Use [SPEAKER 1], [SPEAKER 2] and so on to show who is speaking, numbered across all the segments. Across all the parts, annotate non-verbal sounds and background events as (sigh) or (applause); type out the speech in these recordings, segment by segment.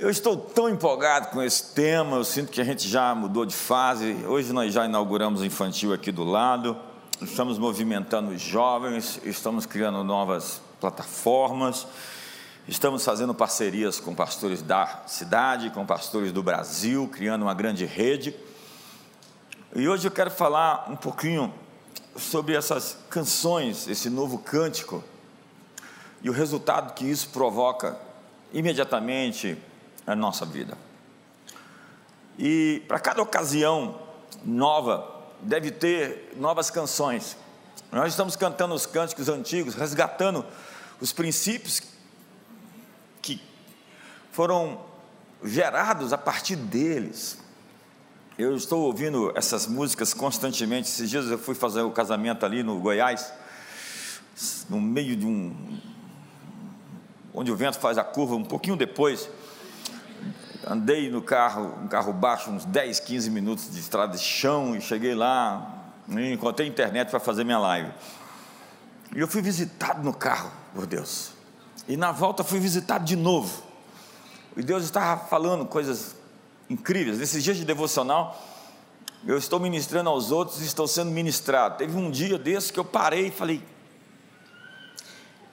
[SPEAKER 1] Eu estou tão empolgado com esse tema, eu sinto que a gente já mudou de fase. Hoje nós já inauguramos o infantil aqui do lado, estamos movimentando os jovens, estamos criando novas plataformas, estamos fazendo parcerias com pastores da cidade, com pastores do Brasil, criando uma grande rede. E hoje eu quero falar um pouquinho sobre essas canções, esse novo cântico e o resultado que isso provoca imediatamente na nossa vida. E para cada ocasião nova, deve ter novas canções. Nós estamos cantando os cânticos antigos, resgatando os princípios que foram gerados a partir deles. Eu estou ouvindo essas músicas constantemente. Esses dias eu fui fazer o casamento ali no Goiás, no meio de um. onde o vento faz a curva, um pouquinho depois. Andei no carro, um carro baixo, uns 10, 15 minutos de estrada de chão e cheguei lá, e encontrei internet para fazer minha live. E eu fui visitado no carro por Deus. E na volta fui visitado de novo. E Deus estava falando coisas incríveis. Nesses dias de devocional, eu estou ministrando aos outros e estou sendo ministrado. Teve um dia desse que eu parei e falei,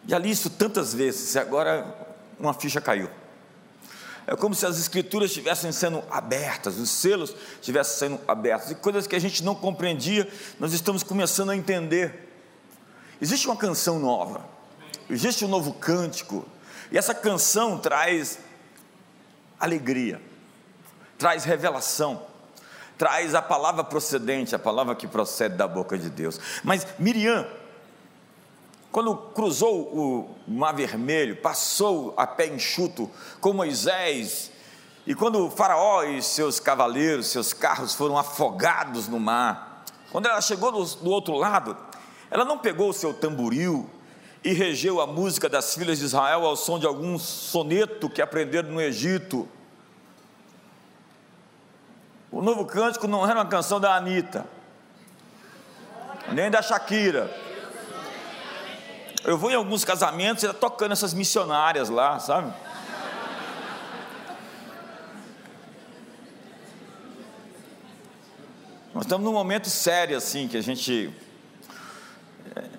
[SPEAKER 1] já li isso tantas vezes, e agora uma ficha caiu. É como se as escrituras estivessem sendo abertas, os selos estivessem sendo abertos, e coisas que a gente não compreendia, nós estamos começando a entender. Existe uma canção nova, existe um novo cântico, e essa canção traz alegria, traz revelação, traz a palavra procedente, a palavra que procede da boca de Deus. Mas Miriam, quando cruzou o Mar Vermelho, passou a pé enxuto com Moisés, e quando o Faraó e seus cavaleiros, seus carros foram afogados no mar, quando ela chegou do, do outro lado, ela não pegou o seu tamboril e regeu a música das filhas de Israel ao som de algum soneto que aprenderam no Egito. O novo cântico não era uma canção da Anitta, nem da Shakira eu vou em alguns casamentos e está tocando essas missionárias lá, sabe? Nós estamos num momento sério assim, que a gente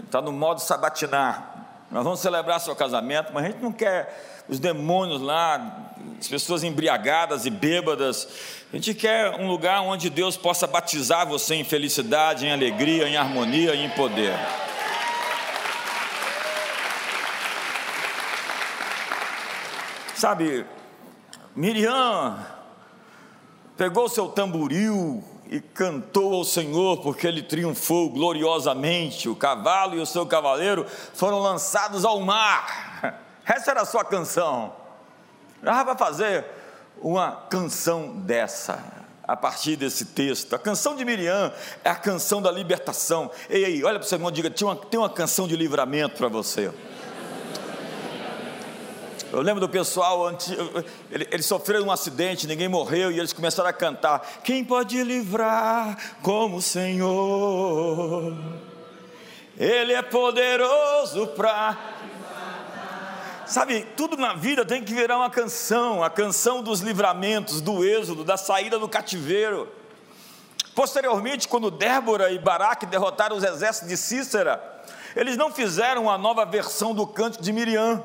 [SPEAKER 1] está no modo sabatinar. Nós vamos celebrar seu casamento, mas a gente não quer os demônios lá, as pessoas embriagadas e bêbadas. A gente quer um lugar onde Deus possa batizar você em felicidade, em alegria, em harmonia e em poder. Sabe, Miriam pegou seu tamboril e cantou ao Senhor, porque ele triunfou gloriosamente. O cavalo e o seu cavaleiro foram lançados ao mar. (laughs) Essa era a sua canção. Já vai fazer uma canção dessa, a partir desse texto. A canção de Miriam é a canção da libertação. Ei, ei olha para o seu irmão e diga: tem uma, tem uma canção de livramento para você. Eu lembro do pessoal, eles sofreram um acidente, ninguém morreu, e eles começaram a cantar: Quem pode livrar como o Senhor? Ele é poderoso para. Sabe, tudo na vida tem que virar uma canção, a canção dos livramentos, do êxodo, da saída do cativeiro. Posteriormente, quando Débora e Baraque derrotaram os exércitos de Cícera, eles não fizeram uma nova versão do canto de Miriam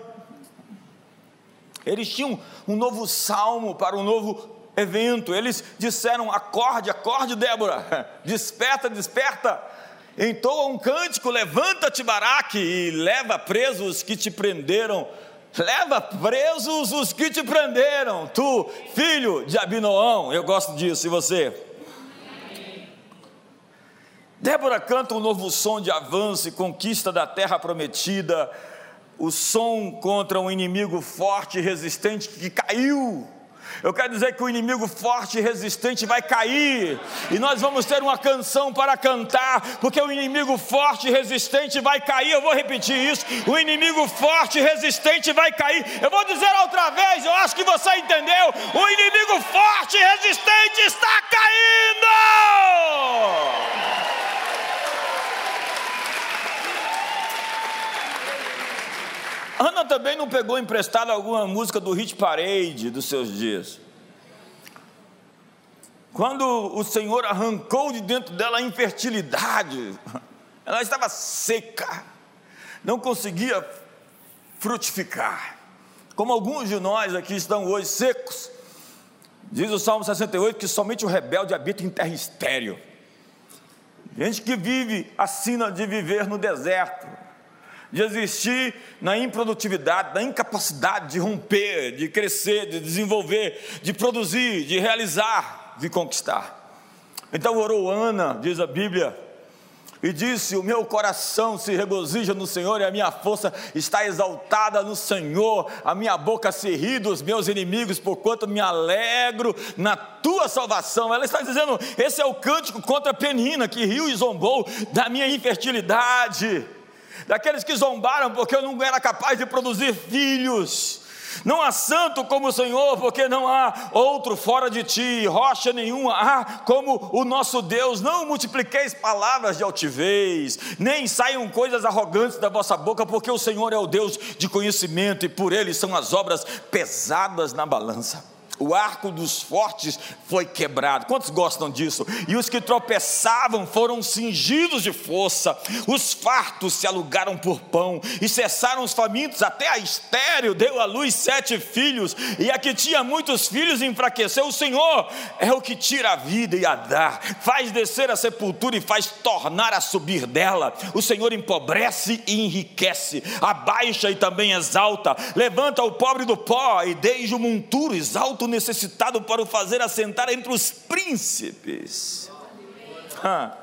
[SPEAKER 1] eles tinham um novo salmo para um novo evento. Eles disseram: acorde, acorde, Débora, (laughs) desperta, desperta. Entoa um cântico, levanta-te, Baraque, e leva presos os que te prenderam. Leva presos os que te prenderam, tu, filho de Abinoão. Eu gosto disso, e você? Débora canta um novo som de avanço e conquista da terra prometida o som contra um inimigo forte e resistente que caiu. Eu quero dizer que o inimigo forte e resistente vai cair, e nós vamos ter uma canção para cantar, porque o inimigo forte e resistente vai cair. Eu vou repetir isso: o inimigo forte e resistente vai cair. Eu vou dizer outra vez, eu acho que você entendeu. O inimigo forte e resistente está caindo. Ana também não pegou emprestado alguma música do Hit Parade dos seus dias. Quando o Senhor arrancou de dentro dela a infertilidade, (laughs) ela estava seca, não conseguia frutificar. Como alguns de nós aqui estão hoje secos, diz o Salmo 68 que somente o rebelde habita em terra estéreo. Gente que vive assina de viver no deserto, de existir na improdutividade, na incapacidade de romper, de crescer, de desenvolver, de produzir, de realizar de conquistar. Então orou Ana, diz a Bíblia, e disse: O meu coração se regozija no Senhor e a minha força está exaltada no Senhor. A minha boca se ri dos meus inimigos, porquanto me alegro na tua salvação. Ela está dizendo: Esse é o cântico contra a Penina, que riu e zombou da minha infertilidade, daqueles que zombaram porque eu não era capaz de produzir filhos. Não há santo como o Senhor, porque não há outro fora de ti, rocha nenhuma há como o nosso Deus. Não multipliqueis palavras de altivez, nem saiam coisas arrogantes da vossa boca, porque o Senhor é o Deus de conhecimento e por ele são as obras pesadas na balança o arco dos fortes foi quebrado. Quantos gostam disso? E os que tropeçavam foram cingidos de força. Os fartos se alugaram por pão e cessaram os famintos. Até a estéreo deu à luz sete filhos. E a que tinha muitos filhos enfraqueceu. O Senhor é o que tira a vida e a dá, faz descer a sepultura e faz tornar a subir dela. O Senhor empobrece e enriquece, abaixa e também exalta, levanta o pobre do pó e desde o monturo exalta necessitado para o fazer assentar entre os príncipes. Ah,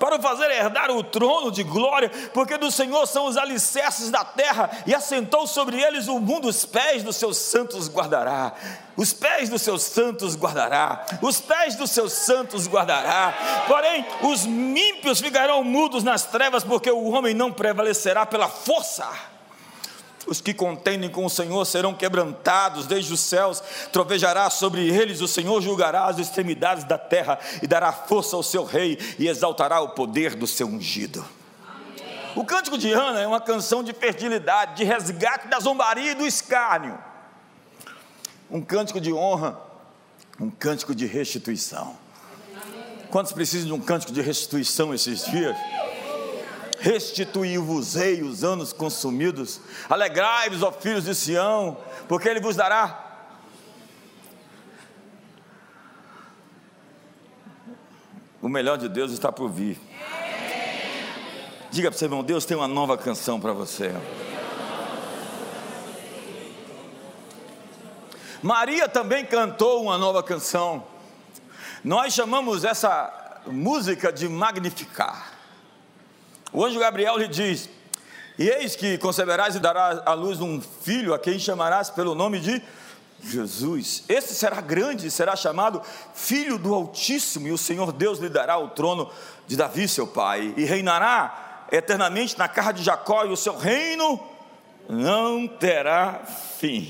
[SPEAKER 1] para o fazer herdar o trono de glória, porque do Senhor são os alicerces da terra, e assentou sobre eles o mundo, os pés dos seus santos guardará. Os pés dos seus santos guardará, os pés dos seus santos guardará. Porém, os mímpios ficarão mudos nas trevas, porque o homem não prevalecerá pela força. Os que contendem com o Senhor serão quebrantados desde os céus, trovejará sobre eles, o Senhor julgará as extremidades da terra e dará força ao seu rei e exaltará o poder do seu ungido. O cântico de Ana é uma canção de fertilidade, de resgate da zombaria e do escárnio. Um cântico de honra, um cântico de restituição. Quantos precisam de um cântico de restituição esses dias? Restituí-vos-ei os anos consumidos, alegrai-vos, ó filhos de Sião, porque ele vos dará. O melhor de Deus está por vir. Diga para você, irmão, Deus tem uma nova canção para você. Maria também cantou uma nova canção. Nós chamamos essa música de magnificar. O anjo Gabriel lhe diz: E eis que conceberás e darás à luz um filho, a quem chamarás pelo nome de Jesus. Esse será grande, será chamado Filho do Altíssimo, e o Senhor Deus lhe dará o trono de Davi, seu pai, e reinará eternamente na casa de Jacó, e o seu reino não terá fim.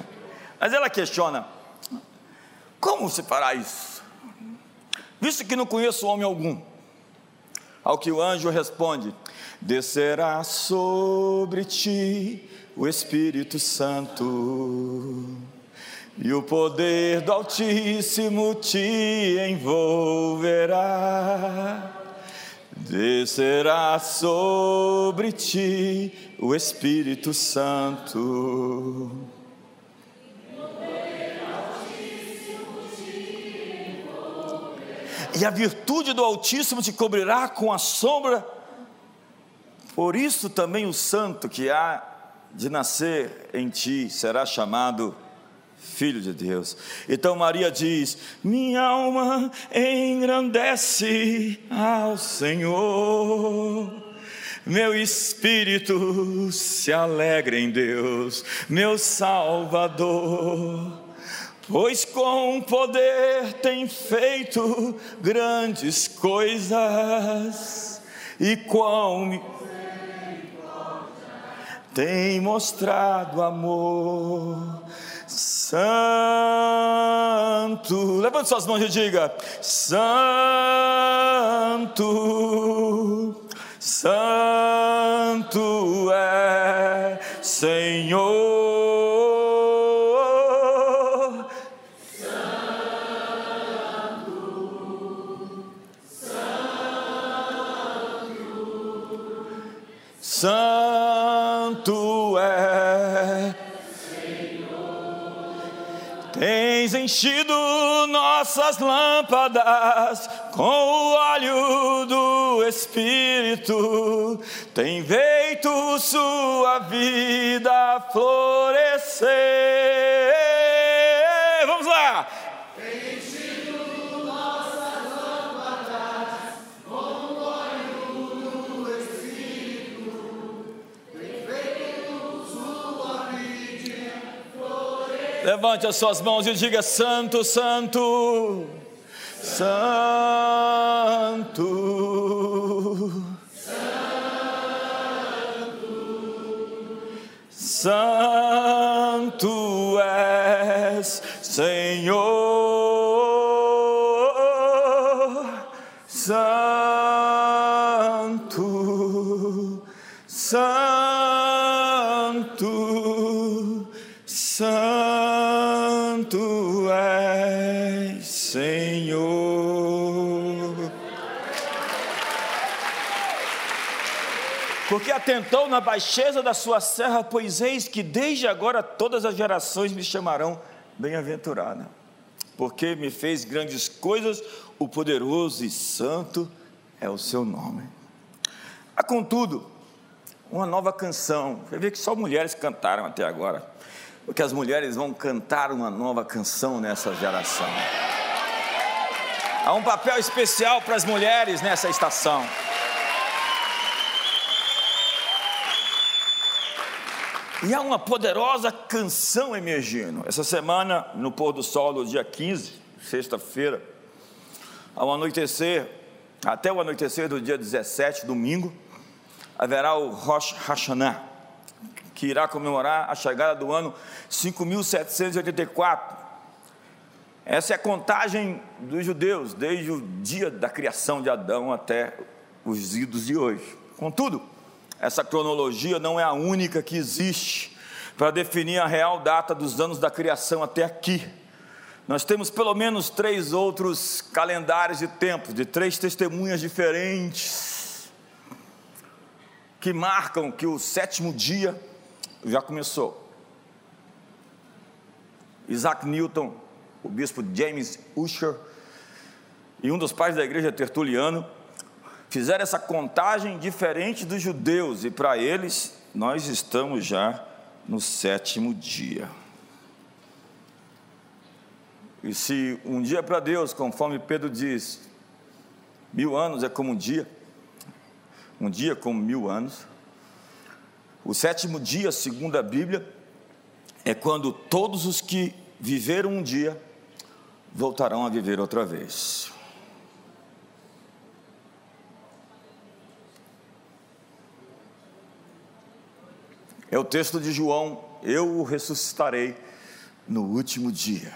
[SPEAKER 1] (laughs) Mas ela questiona: como se fará isso? Visto que não conheço homem algum. Ao que o anjo responde: Descerá sobre ti o Espírito Santo, e o poder do Altíssimo te envolverá. Descerá sobre ti o Espírito Santo e a virtude do Altíssimo te cobrirá com a sombra. Por isso também o santo que há de nascer em ti será chamado Filho de Deus. Então Maria diz: Minha alma engrandece ao Senhor. Meu espírito se alegra em Deus, meu Salvador pois com poder tem feito grandes coisas, e quão tem mostrado amor. Santo, levante suas mãos e diga: Santo, Santo é Senhor. Santo é. Tens enchido nossas lâmpadas com o óleo do Espírito, tem feito sua vida florescer. Levante as suas mãos e diga: Santo, Santo, Santo, Santo és, Senhor, Santo, Santo, Porque atentou na baixeza da sua serra, pois eis que desde agora todas as gerações me chamarão bem-aventurada. Porque me fez grandes coisas, o poderoso e santo é o seu nome. Há, contudo, uma nova canção. Você vê que só mulheres cantaram até agora. Porque as mulheres vão cantar uma nova canção nessa geração. Há um papel especial para as mulheres nessa estação. E há uma poderosa canção emergindo. Essa semana, no pôr do sol, no dia 15, sexta-feira, ao anoitecer, até o anoitecer do dia 17, domingo, haverá o Rosh Hashanah, que irá comemorar a chegada do ano 5784. Essa é a contagem dos judeus, desde o dia da criação de Adão até os idos de hoje. Contudo, essa cronologia não é a única que existe para definir a real data dos anos da criação até aqui. Nós temos pelo menos três outros calendários de tempos, de três testemunhas diferentes, que marcam que o sétimo dia já começou. Isaac Newton, o bispo James Usher e um dos pais da igreja Tertuliano fizeram essa contagem diferente dos judeus, e para eles, nós estamos já no sétimo dia. E se um dia para Deus, conforme Pedro diz, mil anos é como um dia, um dia como mil anos, o sétimo dia, segundo a Bíblia, é quando todos os que viveram um dia voltarão a viver outra vez. É o texto de João: Eu o ressuscitarei no último dia.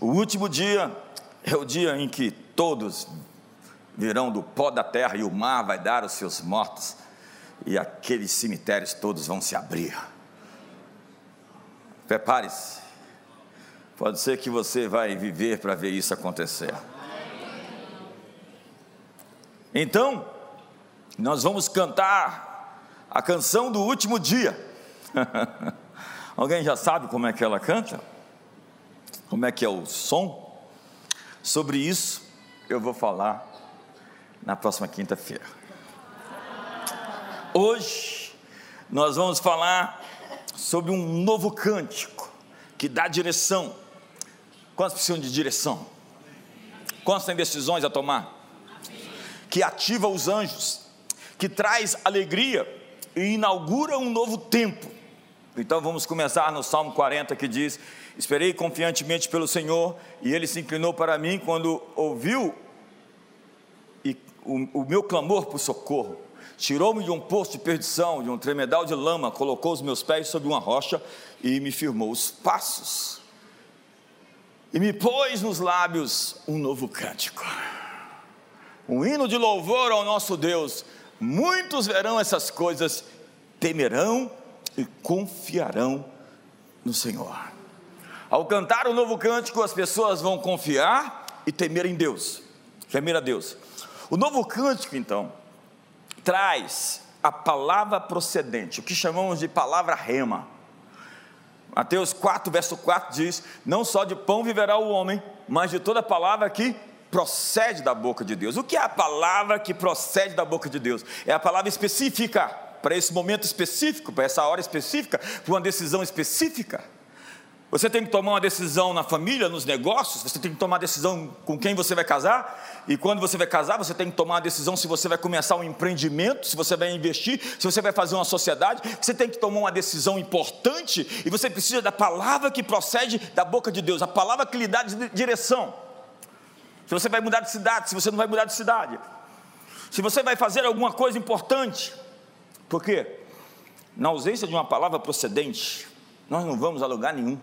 [SPEAKER 1] O último dia é o dia em que todos virão do pó da terra e o mar vai dar os seus mortos e aqueles cemitérios todos vão se abrir. Prepare-se. Pode ser que você vai viver para ver isso acontecer. Então, nós vamos cantar a canção do último dia. (laughs) Alguém já sabe como é que ela canta? Como é que é o som? Sobre isso eu vou falar na próxima quinta-feira. Hoje nós vamos falar sobre um novo cântico que dá direção. Quantos precisam de direção? Quantos têm decisões a tomar? Que ativa os anjos, que traz alegria e inaugura um novo tempo. Então vamos começar no Salmo 40 que diz: Esperei confiantemente pelo Senhor, e ele se inclinou para mim quando ouviu o, o meu clamor por socorro. Tirou-me de um poço de perdição, de um tremedal de lama, colocou os meus pés sobre uma rocha e me firmou os passos. E me pôs nos lábios um novo cântico, um hino de louvor ao nosso Deus Muitos verão essas coisas temerão e confiarão no Senhor. Ao cantar o novo cântico, as pessoas vão confiar e temer em Deus, temer a Deus. O novo cântico, então, traz a palavra procedente, o que chamamos de palavra rema. Mateus 4, verso 4 diz: Não só de pão viverá o homem, mas de toda palavra que procede da boca de Deus. O que é a palavra que procede da boca de Deus? É a palavra específica, para esse momento específico, para essa hora específica, para uma decisão específica. Você tem que tomar uma decisão na família, nos negócios, você tem que tomar decisão com quem você vai casar, e quando você vai casar, você tem que tomar uma decisão se você vai começar um empreendimento, se você vai investir, se você vai fazer uma sociedade, você tem que tomar uma decisão importante, e você precisa da palavra que procede da boca de Deus, a palavra que lhe dá direção. Se você vai mudar de cidade, se você não vai mudar de cidade, se você vai fazer alguma coisa importante, por quê? Na ausência de uma palavra procedente, nós não vamos a lugar nenhum.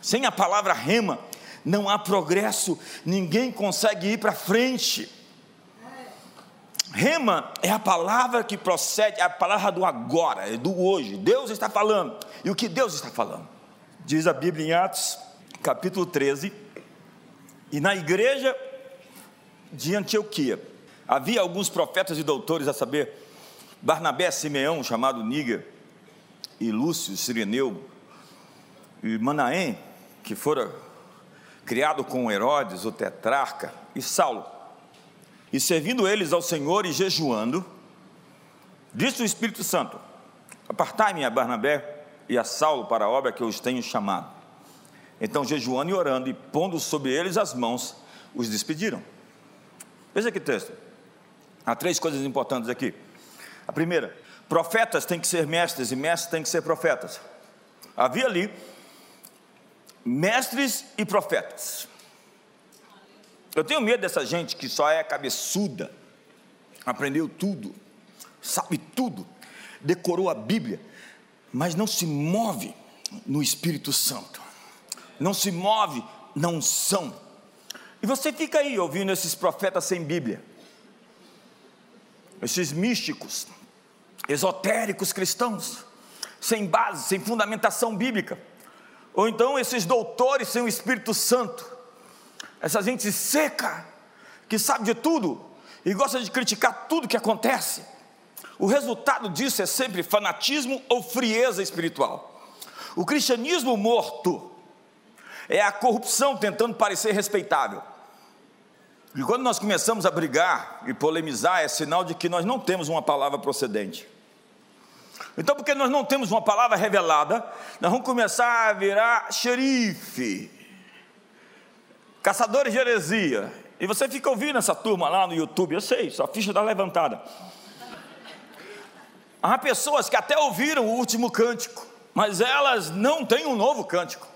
[SPEAKER 1] Sem a palavra rema, não há progresso, ninguém consegue ir para frente. Rema é a palavra que procede, é a palavra do agora, é do hoje. Deus está falando. E o que Deus está falando? Diz a Bíblia em Atos, capítulo 13, e na igreja de Antioquia havia alguns profetas e doutores, a saber, Barnabé, Simeão, chamado Níger, e Lúcio, Sireneu, e Manaém, que fora criado com Herodes, o tetrarca, e Saulo. E servindo eles ao Senhor e jejuando, disse o Espírito Santo: Apartai-me a Barnabé e a Saulo para a obra que eu os tenho chamado. Então, jejuando e orando e pondo sobre eles as mãos, os despediram. Veja que texto. Há três coisas importantes aqui. A primeira, profetas têm que ser mestres e mestres têm que ser profetas. Havia ali mestres e profetas. Eu tenho medo dessa gente que só é cabeçuda, aprendeu tudo, sabe tudo, decorou a Bíblia, mas não se move no Espírito Santo, não se move na unção. E você fica aí ouvindo esses profetas sem Bíblia, esses místicos, esotéricos cristãos, sem base, sem fundamentação bíblica. Ou então esses doutores sem o Espírito Santo, essa gente seca, que sabe de tudo e gosta de criticar tudo que acontece. O resultado disso é sempre fanatismo ou frieza espiritual. O cristianismo morto é a corrupção tentando parecer respeitável. E quando nós começamos a brigar e polemizar, é sinal de que nós não temos uma palavra procedente. Então, porque nós não temos uma palavra revelada, nós vamos começar a virar xerife, caçadores de heresia. E você fica ouvindo essa turma lá no YouTube, eu sei, sua ficha está levantada. Há pessoas que até ouviram o último cântico, mas elas não têm um novo cântico.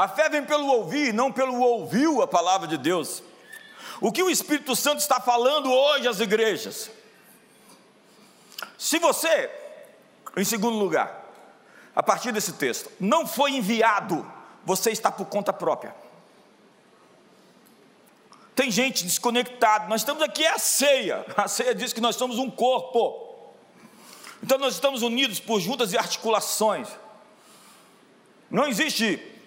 [SPEAKER 1] A fé vem pelo ouvir, não pelo ouviu a palavra de Deus. O que o Espírito Santo está falando hoje às igrejas? Se você em segundo lugar, a partir desse texto, não foi enviado, você está por conta própria. Tem gente desconectada, nós estamos aqui é a ceia, a ceia diz que nós somos um corpo, então nós estamos unidos por juntas e articulações. Não existe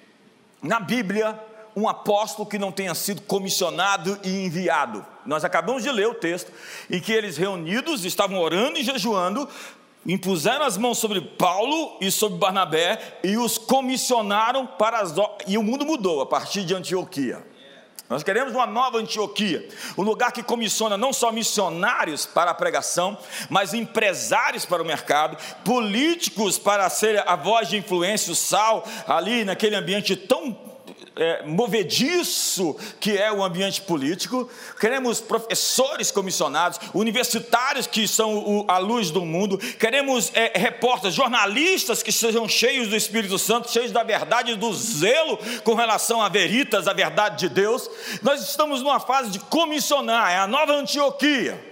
[SPEAKER 1] na Bíblia um apóstolo que não tenha sido comissionado e enviado. Nós acabamos de ler o texto em que eles reunidos estavam orando e jejuando impuseram as mãos sobre Paulo e sobre Barnabé e os comissionaram para as e o mundo mudou a partir de Antioquia. Nós queremos uma nova Antioquia, um lugar que comissiona não só missionários para a pregação, mas empresários para o mercado, políticos para ser a voz de influência, o sal, ali naquele ambiente tão é, movediço que é o ambiente político, queremos professores comissionados, universitários que são o, a luz do mundo, queremos é, repórteres, jornalistas que sejam cheios do Espírito Santo, cheios da verdade, do zelo com relação a veritas, a verdade de Deus. Nós estamos numa fase de comissionar, é a nova Antioquia.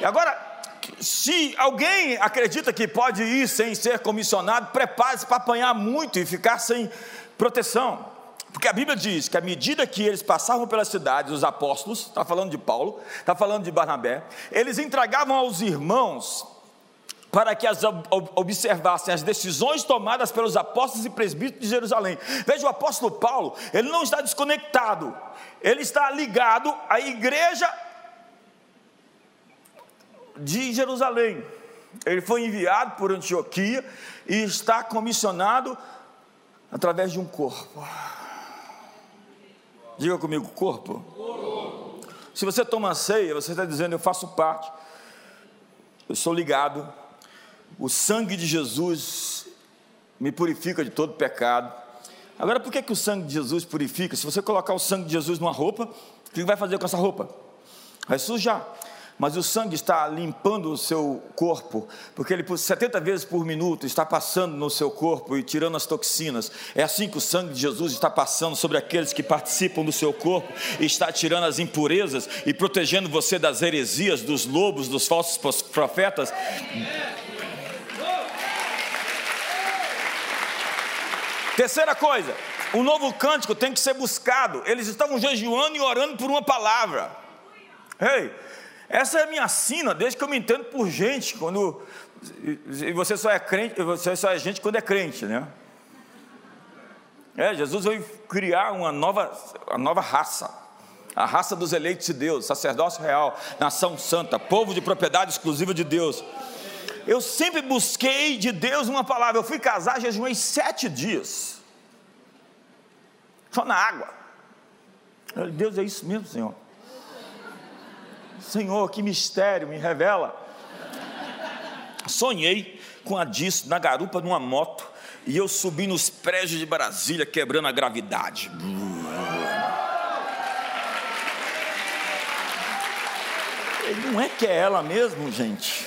[SPEAKER 1] E agora, se alguém acredita que pode ir sem ser comissionado, prepare-se para apanhar muito e ficar sem proteção. Porque a Bíblia diz que à medida que eles passavam pelas cidades, os apóstolos, está falando de Paulo, está falando de Barnabé, eles entregavam aos irmãos para que as observassem as decisões tomadas pelos apóstolos e presbíteros de Jerusalém. Veja, o apóstolo Paulo, ele não está desconectado, ele está ligado à igreja de Jerusalém. Ele foi enviado por Antioquia e está comissionado através de um corpo. Diga comigo, corpo. Se você toma ceia, você está dizendo, eu faço parte, eu sou ligado, o sangue de Jesus me purifica de todo pecado. Agora, por que, que o sangue de Jesus purifica? Se você colocar o sangue de Jesus numa roupa, o que vai fazer com essa roupa? Vai sujar mas o sangue está limpando o seu corpo, porque ele por 70 vezes por minuto está passando no seu corpo e tirando as toxinas. É assim que o sangue de Jesus está passando sobre aqueles que participam do seu corpo está tirando as impurezas e protegendo você das heresias, dos lobos, dos falsos profetas. Terceira coisa, o novo cântico tem que ser buscado. Eles estavam jejuando e orando por uma palavra. Ei, hey, essa é a minha sina, desde que eu me entendo por gente, quando e você só é crente, você só é gente quando é crente, né? É, Jesus veio criar uma nova, uma nova raça, a raça dos eleitos de Deus, sacerdócio real, nação santa, povo de propriedade exclusiva de Deus. Eu sempre busquei de Deus uma palavra. Eu fui casar, jejuei sete dias, só na água. Deus é isso mesmo, Senhor. Senhor, que mistério, me revela. Sonhei com a disso na garupa de uma moto e eu subi nos prédios de Brasília quebrando a gravidade. Não é que é ela mesmo, gente.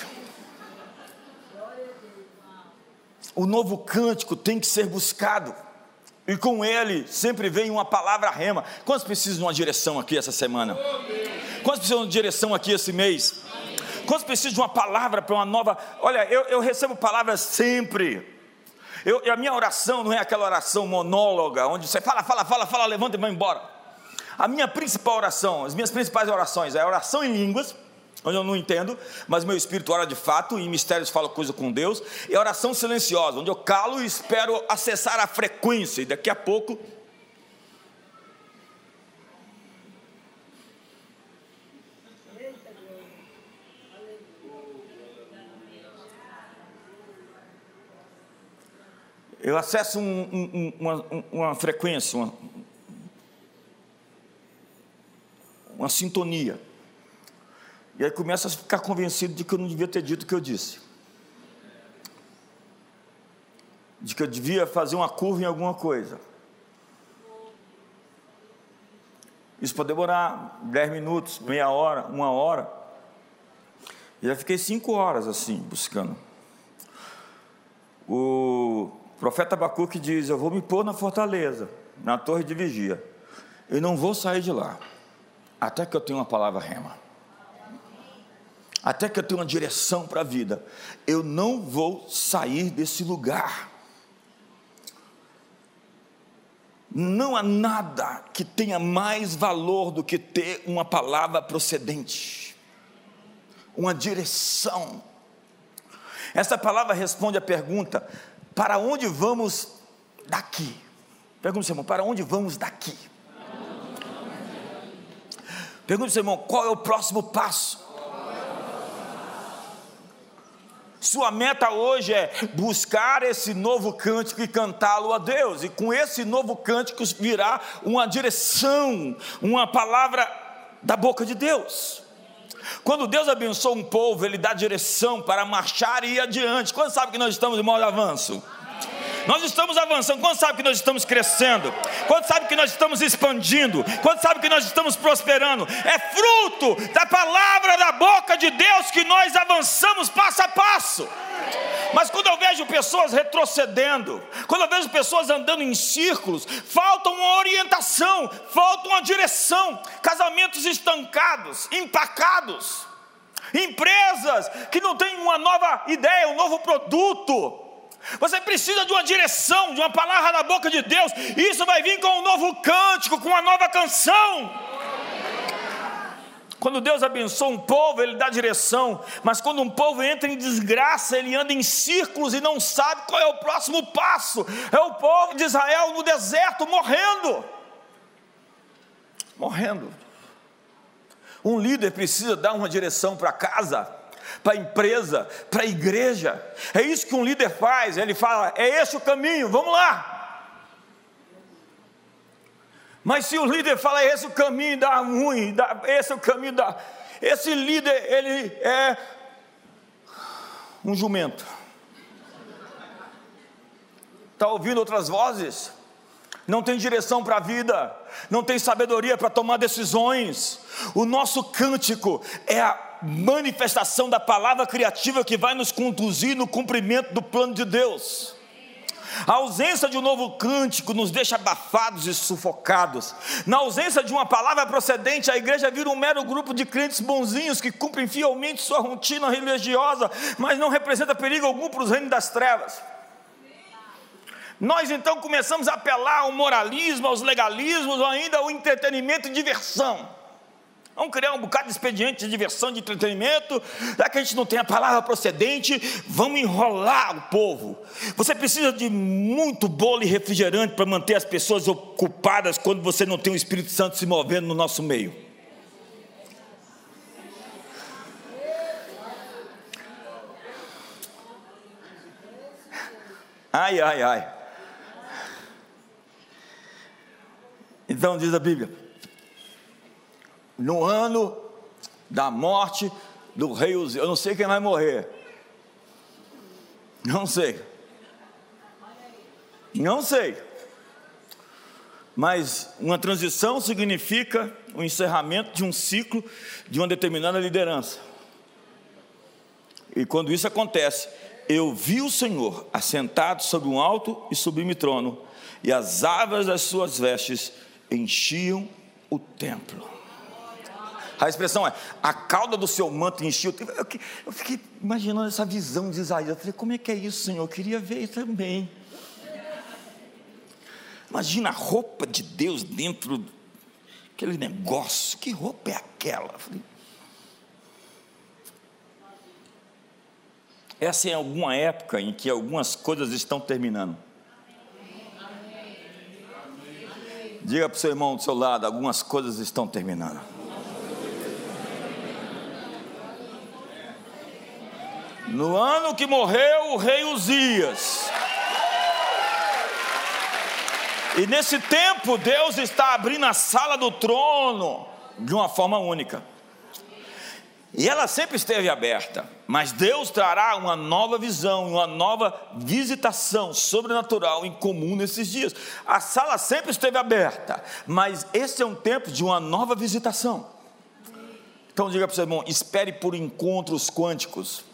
[SPEAKER 1] O novo cântico tem que ser buscado. E com ele sempre vem uma palavra rema. Quantos precisam de uma direção aqui essa semana? Quantos precisam de direção aqui esse mês? Quantos precisam de uma palavra para uma nova. Olha, eu, eu recebo palavras sempre. Eu, a minha oração não é aquela oração monóloga, onde você fala, fala, fala, fala, levanta e vai embora. A minha principal oração, as minhas principais orações é a oração em línguas, onde eu não entendo, mas meu espírito ora de fato, e mistérios fala coisa com Deus, e oração silenciosa, onde eu calo e espero acessar a frequência, e daqui a pouco eu acesso um, um, uma, uma, frequência, uma, uma sintonia. E aí começa a ficar convencido de que eu não devia ter dito o que eu disse. De que eu devia fazer uma curva em alguma coisa. Isso pode demorar dez minutos, meia hora, uma hora. E já fiquei cinco horas assim, buscando. O profeta Abacuque diz: Eu vou me pôr na fortaleza, na torre de vigia, e não vou sair de lá, até que eu tenha uma palavra rema, até que eu tenha uma direção para a vida. Eu não vou sair desse lugar. Não há nada que tenha mais valor do que ter uma palavra procedente, uma direção. Essa palavra responde à pergunta: para onde vamos daqui? Pergunta, irmão, para onde vamos daqui? Pergunta, irmão, qual é o próximo passo? Sua meta hoje é buscar esse novo cântico e cantá-lo a Deus, e com esse novo cântico virá uma direção, uma palavra da boca de Deus. Quando Deus abençoa um povo, Ele dá direção para marchar e ir adiante. Quando sabe que nós estamos em modo avanço? Nós estamos avançando. Quando sabe que nós estamos crescendo? Quando sabe que nós estamos expandindo? Quando sabe que nós estamos prosperando? É fruto da palavra da boca de Deus que nós avançamos passo a passo. Mas quando eu vejo pessoas retrocedendo, quando eu vejo pessoas andando em círculos, falta uma orientação, falta uma direção, casamentos estancados, empacados, empresas que não têm uma nova ideia, um novo produto. Você precisa de uma direção, de uma palavra da boca de Deus. Isso vai vir com um novo cântico, com uma nova canção. Quando Deus abençoa um povo, Ele dá direção, mas quando um povo entra em desgraça, ele anda em círculos e não sabe qual é o próximo passo. É o povo de Israel no deserto morrendo. Morrendo. Um líder precisa dar uma direção para casa, para a empresa, para a igreja. É isso que um líder faz. Ele fala: é esse o caminho, vamos lá. Mas se o líder fala, esse é o caminho da ruim, dá, esse é o caminho da. Esse líder, ele é um jumento. Está ouvindo outras vozes? Não tem direção para a vida, não tem sabedoria para tomar decisões. O nosso cântico é a manifestação da palavra criativa que vai nos conduzir no cumprimento do plano de Deus. A ausência de um novo cântico nos deixa abafados e sufocados. Na ausência de uma palavra procedente, a igreja vira um mero grupo de crentes bonzinhos que cumprem fielmente sua rotina religiosa, mas não representa perigo algum para os reinos das trevas. Nós então começamos a apelar ao moralismo, aos legalismos, ou ainda ao entretenimento e diversão. Vamos criar um bocado de expediente de diversão, de entretenimento, já que a gente não tem a palavra procedente, vamos enrolar o povo. Você precisa de muito bolo e refrigerante para manter as pessoas ocupadas quando você não tem o Espírito Santo se movendo no nosso meio. Ai, ai, ai. Então diz a Bíblia no ano da morte do rei Uzias. Eu não sei quem vai morrer. Não sei. Não sei. Mas uma transição significa o encerramento de um ciclo de uma determinada liderança. E quando isso acontece, eu vi o Senhor assentado sobre um alto e sublime trono, e as abas das suas vestes enchiam o templo. A expressão é: a cauda do seu manto encheu. Eu, fiquei imaginando essa visão de Isaías. Eu falei: como é que é isso, Senhor? Eu queria ver também. Imagina a roupa de Deus dentro daquele negócio. Que roupa é aquela? Eu falei, Essa é alguma época em que algumas coisas estão terminando. Diga para o seu irmão do seu lado: algumas coisas estão terminando. No ano que morreu o rei Uzias. E nesse tempo, Deus está abrindo a sala do trono de uma forma única. E ela sempre esteve aberta, mas Deus trará uma nova visão, uma nova visitação sobrenatural em comum nesses dias. A sala sempre esteve aberta, mas esse é um tempo de uma nova visitação. Então diga para o irmão: espere por encontros quânticos.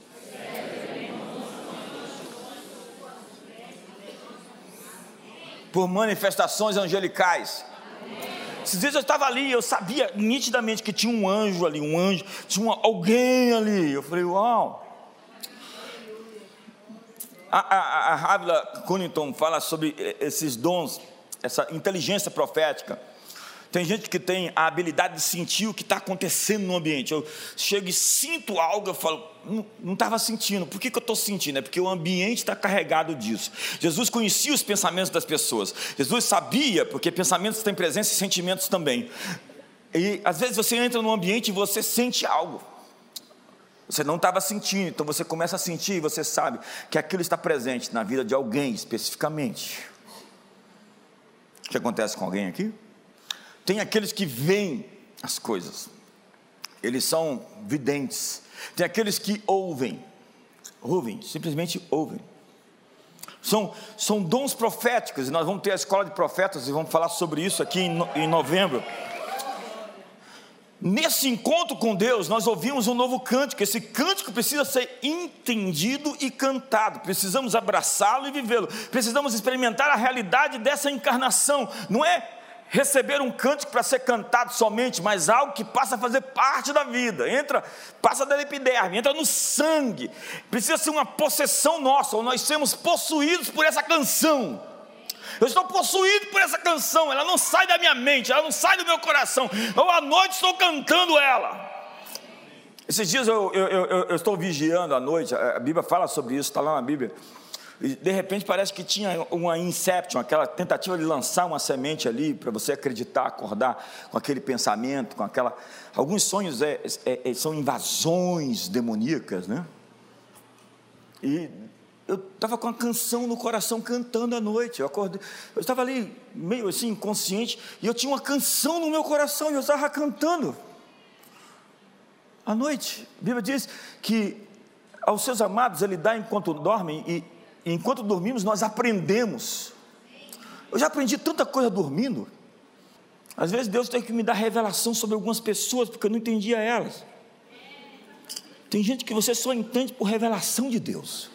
[SPEAKER 1] Por manifestações angelicais. Esses dias eu estava ali, eu sabia nitidamente que tinha um anjo ali, um anjo, tinha alguém ali. Eu falei, uau. A, a, a Havila Cunnington fala sobre esses dons, essa inteligência profética. Tem gente que tem a habilidade de sentir o que está acontecendo no ambiente. Eu chego e sinto algo, eu falo, não estava sentindo. Por que, que eu estou sentindo? É porque o ambiente está carregado disso. Jesus conhecia os pensamentos das pessoas. Jesus sabia, porque pensamentos têm presença e sentimentos também. E às vezes você entra num ambiente e você sente algo. Você não estava sentindo, então você começa a sentir e você sabe que aquilo está presente na vida de alguém especificamente. O que acontece com alguém aqui? Tem aqueles que veem as coisas, eles são videntes. Tem aqueles que ouvem, ouvem, simplesmente ouvem. São, são dons proféticos, e nós vamos ter a escola de profetas e vamos falar sobre isso aqui em, em novembro. Nesse encontro com Deus, nós ouvimos um novo cântico. Esse cântico precisa ser entendido e cantado. Precisamos abraçá-lo e vivê-lo. Precisamos experimentar a realidade dessa encarnação. Não é receber um cântico para ser cantado somente, mas algo que passa a fazer parte da vida, entra, passa da epiderme, entra no sangue, precisa ser uma possessão nossa, ou nós sermos possuídos por essa canção. Eu estou possuído por essa canção, ela não sai da minha mente, ela não sai do meu coração. Eu à noite estou cantando ela. Esses dias eu, eu, eu, eu, estou vigiando à noite, a Bíblia fala sobre isso, está lá na Bíblia. De repente parece que tinha uma inception, aquela tentativa de lançar uma semente ali para você acreditar, acordar com aquele pensamento, com aquela. Alguns sonhos é, é, é, são invasões demoníacas, né? E eu estava com a canção no coração cantando à noite. Eu acordei, eu estava ali meio assim inconsciente e eu tinha uma canção no meu coração e eu estava cantando à noite. A Bíblia diz que aos seus amados ele dá enquanto dormem e, enquanto dormimos nós aprendemos. Eu já aprendi tanta coisa dormindo. Às vezes Deus tem que me dar revelação sobre algumas pessoas porque eu não entendia elas. Tem gente que você só entende por revelação de Deus.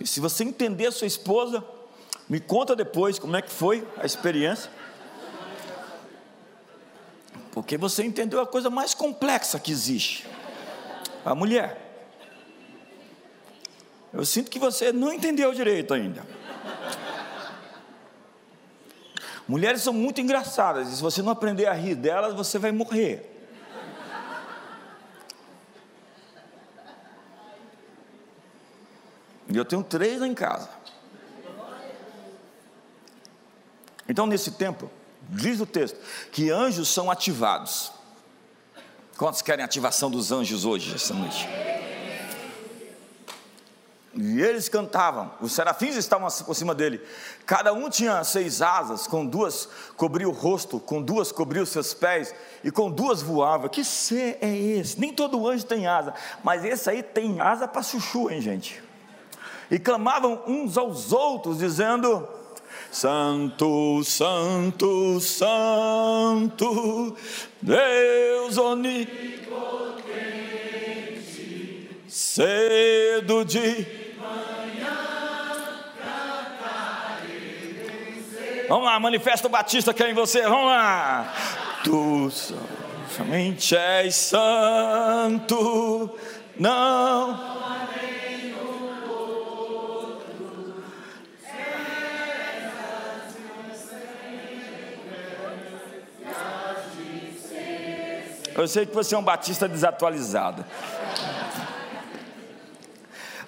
[SPEAKER 1] E se você entender a sua esposa, me conta depois como é que foi a experiência. Porque você entendeu a coisa mais complexa que existe. A mulher. Eu sinto que você não entendeu direito ainda. Mulheres são muito engraçadas, e se você não aprender a rir delas, você vai morrer. E eu tenho três lá em casa. Então, nesse tempo, diz o texto, que anjos são ativados. Quantos querem ativação dos anjos hoje, essa noite? E eles cantavam, os serafins estavam por cima dele. Cada um tinha seis asas, com duas cobria o rosto, com duas cobria os seus pés, e com duas voava. Que ser é esse? Nem todo anjo tem asa, mas esse aí tem asa para chuchu, hein, gente? e clamavam uns aos outros, dizendo: Santo, Santo, Santo, Deus onipotente, cedo de Vamos lá, manifesta o Batista que é em você, vamos lá. Tu somente és santo, não Eu sei que você é um batista desatualizado.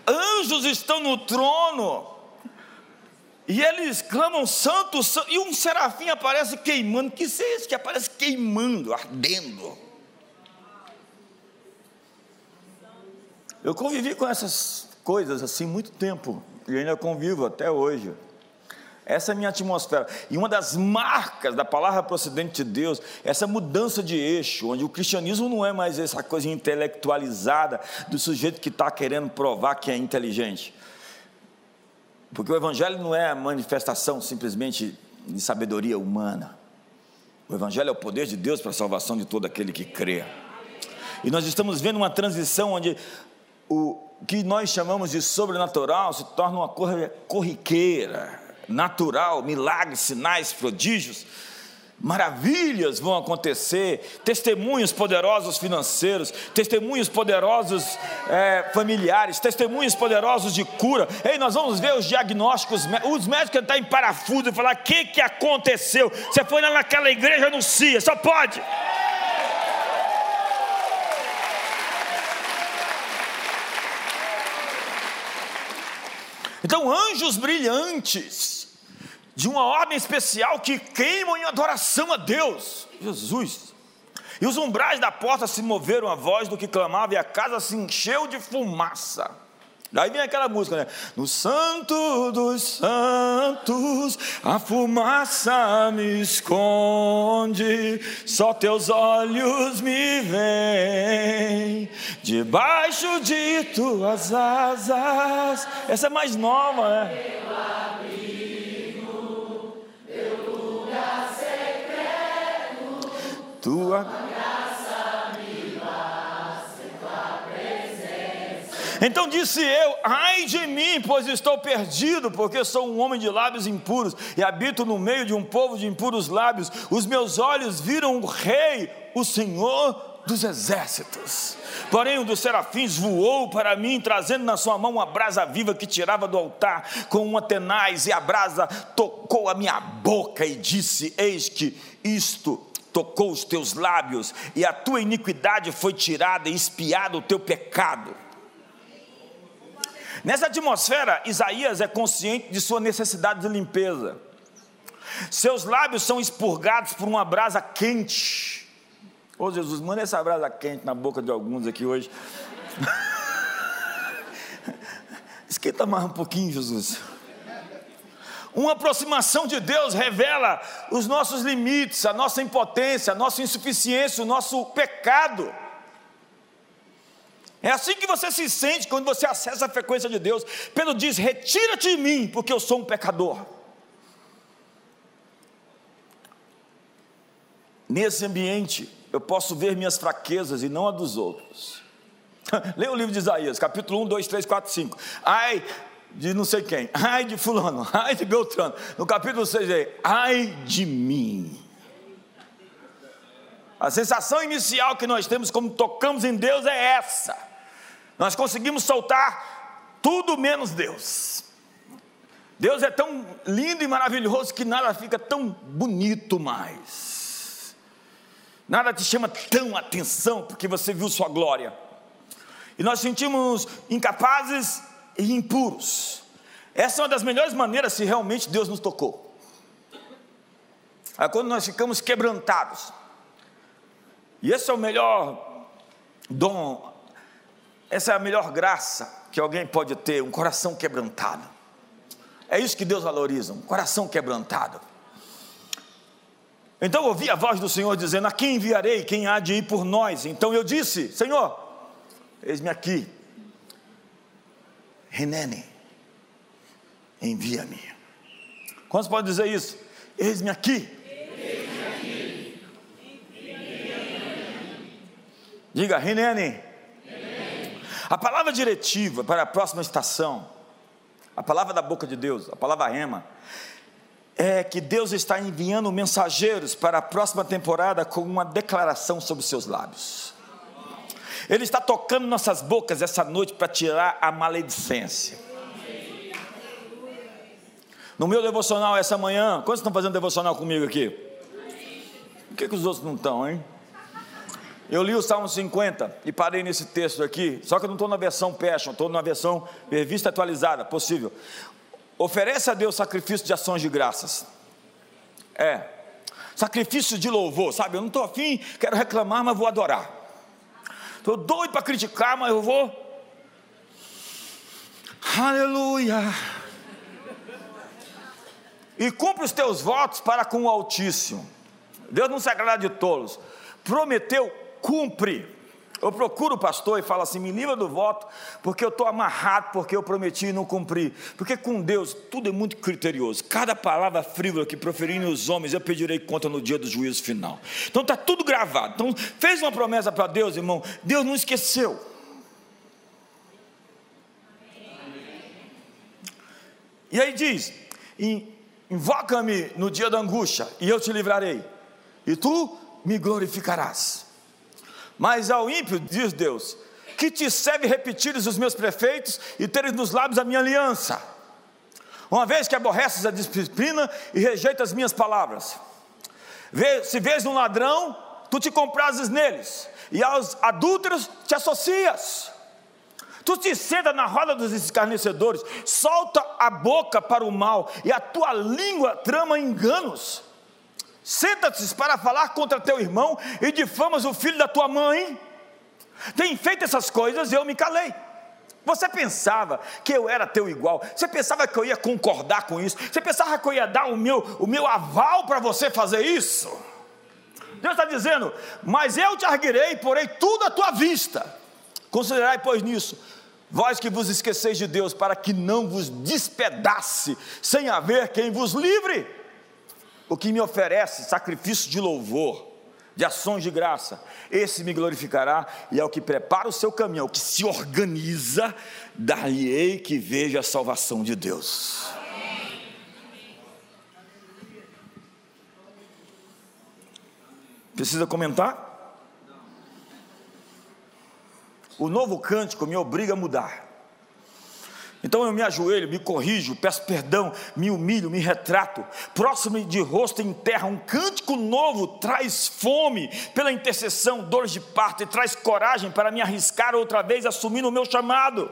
[SPEAKER 1] Anjos estão no trono. E eles clamam santo, santo, e um serafim aparece queimando. Que isso é isso que aparece queimando, ardendo? Eu convivi com essas coisas assim muito tempo, e ainda convivo até hoje. Essa é a minha atmosfera. E uma das marcas da palavra procedente de Deus, essa mudança de eixo, onde o cristianismo não é mais essa coisa intelectualizada do sujeito que está querendo provar que é inteligente. Porque o Evangelho não é a manifestação simplesmente de sabedoria humana. O Evangelho é o poder de Deus para a salvação de todo aquele que crê. E nós estamos vendo uma transição onde o que nós chamamos de sobrenatural se torna uma corriqueira natural, milagres, sinais, prodígios, maravilhas vão acontecer, testemunhos poderosos financeiros, testemunhos poderosos é, familiares, testemunhos poderosos de cura. Ei, nós vamos ver os diagnósticos, os médicos estão em parafuso e falar: o que, que aconteceu? Você foi lá naquela igreja, anuncia, só pode. Então, anjos brilhantes, de uma ordem especial que queimam em adoração a Deus. Jesus. E os umbrais da porta se moveram a voz do que clamava, e a casa se encheu de fumaça. Daí vem aquela música, né? No santo dos santos, a fumaça me esconde, só teus olhos me veem, debaixo de tuas asas. Essa é mais nova, né? tua Então disse eu: Ai de mim, pois estou perdido, porque sou um homem de lábios impuros e habito no meio de um povo de impuros lábios. Os meus olhos viram o Rei, o Senhor dos exércitos. Porém, um dos serafins voou para mim, trazendo na sua mão uma brasa viva que tirava do altar com uma tenaz, e a brasa tocou a minha boca e disse: Eis que isto tocou os teus lábios, e a tua iniquidade foi tirada e espiado o teu pecado. Nessa atmosfera, Isaías é consciente de sua necessidade de limpeza. Seus lábios são expurgados por uma brasa quente. Ô oh, Jesus, manda essa brasa quente na boca de alguns aqui hoje. (laughs) Esquenta mais um pouquinho, Jesus. Uma aproximação de Deus revela os nossos limites, a nossa impotência, a nossa insuficiência, o nosso pecado. É assim que você se sente quando você acessa a frequência de Deus. Pedro diz: Retira-te de mim, porque eu sou um pecador. Nesse ambiente, eu posso ver minhas fraquezas e não a dos outros. (laughs) Leia o livro de Isaías, capítulo 1, 2, 3, 4, 5. Ai de não sei quem, ai de fulano, (laughs) ai de Beltrano. No capítulo 6 é, ai de mim. A sensação inicial que nós temos quando tocamos em Deus é essa. Nós conseguimos soltar tudo menos Deus. Deus é tão lindo e maravilhoso que nada fica tão bonito mais. Nada te chama tão atenção porque você viu sua glória. E nós sentimos incapazes e impuros. Essa é uma das melhores maneiras se realmente Deus nos tocou. É quando nós ficamos quebrantados. E esse é o melhor dom, essa é a melhor graça que alguém pode ter, um coração quebrantado. É isso que Deus valoriza, um coração quebrantado. Então ouvi a voz do Senhor dizendo: A quem enviarei? Quem há de ir por nós? Então eu disse: Senhor, eis-me aqui, Renene, envia-me. Quantos podem dizer isso? Eis-me aqui. Diga, Renene. A palavra diretiva para a próxima estação, a palavra da boca de Deus, a palavra rema, é que Deus está enviando mensageiros para a próxima temporada com uma declaração sobre os seus lábios. Ele está tocando nossas bocas essa noite para tirar a maledicência. No meu devocional essa manhã, quantos estão fazendo devocional comigo aqui? Por que, que os outros não estão, hein? Eu li o Salmo 50 e parei nesse texto aqui, só que eu não estou na versão Passion, estou na versão revista atualizada, possível. Oferece a Deus sacrifício de ações de graças. É, sacrifício de louvor, sabe? Eu não estou afim, quero reclamar, mas vou adorar. Estou doido para criticar, mas eu vou. Aleluia. E cumpre os teus votos para com o Altíssimo. Deus não se agrada de tolos. Prometeu, cumpre. Eu procuro o pastor e falo assim: me livra do voto, porque eu estou amarrado, porque eu prometi e não cumpri. Porque com Deus tudo é muito criterioso. Cada palavra frívola que proferirem os homens, eu pedirei conta no dia do juízo final. Então está tudo gravado. Então fez uma promessa para Deus, irmão. Deus não esqueceu. E aí diz: invoca-me no dia da angústia, e eu te livrarei, e tu me glorificarás. Mas ao ímpio, diz Deus, que te serve repetires os meus prefeitos e teres nos lábios a minha aliança, uma vez que aborreces a disciplina e rejeitas as minhas palavras. Se vês um ladrão, tu te comprases neles, e aos adúlteros te associas. Tu te senta na roda dos escarnecedores, solta a boca para o mal, e a tua língua trama enganos. Senta-te para falar contra teu irmão e difamas o filho da tua mãe. Tem feito essas coisas e eu me calei. Você pensava que eu era teu igual? Você pensava que eu ia concordar com isso? Você pensava que eu ia dar o meu, o meu aval para você fazer isso? Deus está dizendo: Mas eu te arguirei porei tudo à tua vista. Considerai, pois, nisso, vós que vos esqueceis de Deus, para que não vos despedace, sem haver quem vos livre o que me oferece sacrifício de louvor, de ações de graça, esse me glorificará, e é o que prepara o seu caminho, é o que se organiza, daí que veja a salvação de Deus. Precisa comentar? O novo cântico me obriga a mudar. Então eu me ajoelho, me corrijo, peço perdão, me humilho, me retrato. Próximo de rosto em terra, um cântico novo traz fome pela intercessão, dores de parto e traz coragem para me arriscar outra vez assumindo o meu chamado.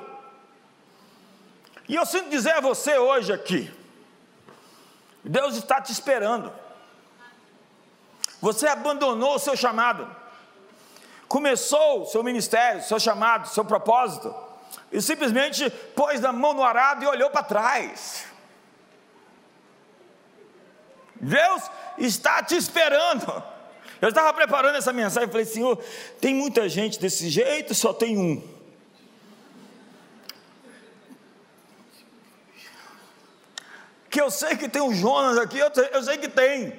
[SPEAKER 1] E eu sinto dizer a você hoje aqui: Deus está te esperando. Você abandonou o seu chamado, começou o seu ministério, seu chamado, seu propósito e simplesmente pôs a mão no arado e olhou para trás. Deus está te esperando. Eu estava preparando essa mensagem e falei, Senhor, tem muita gente desse jeito, só tem um. Que eu sei que tem um Jonas aqui, eu, eu sei que tem.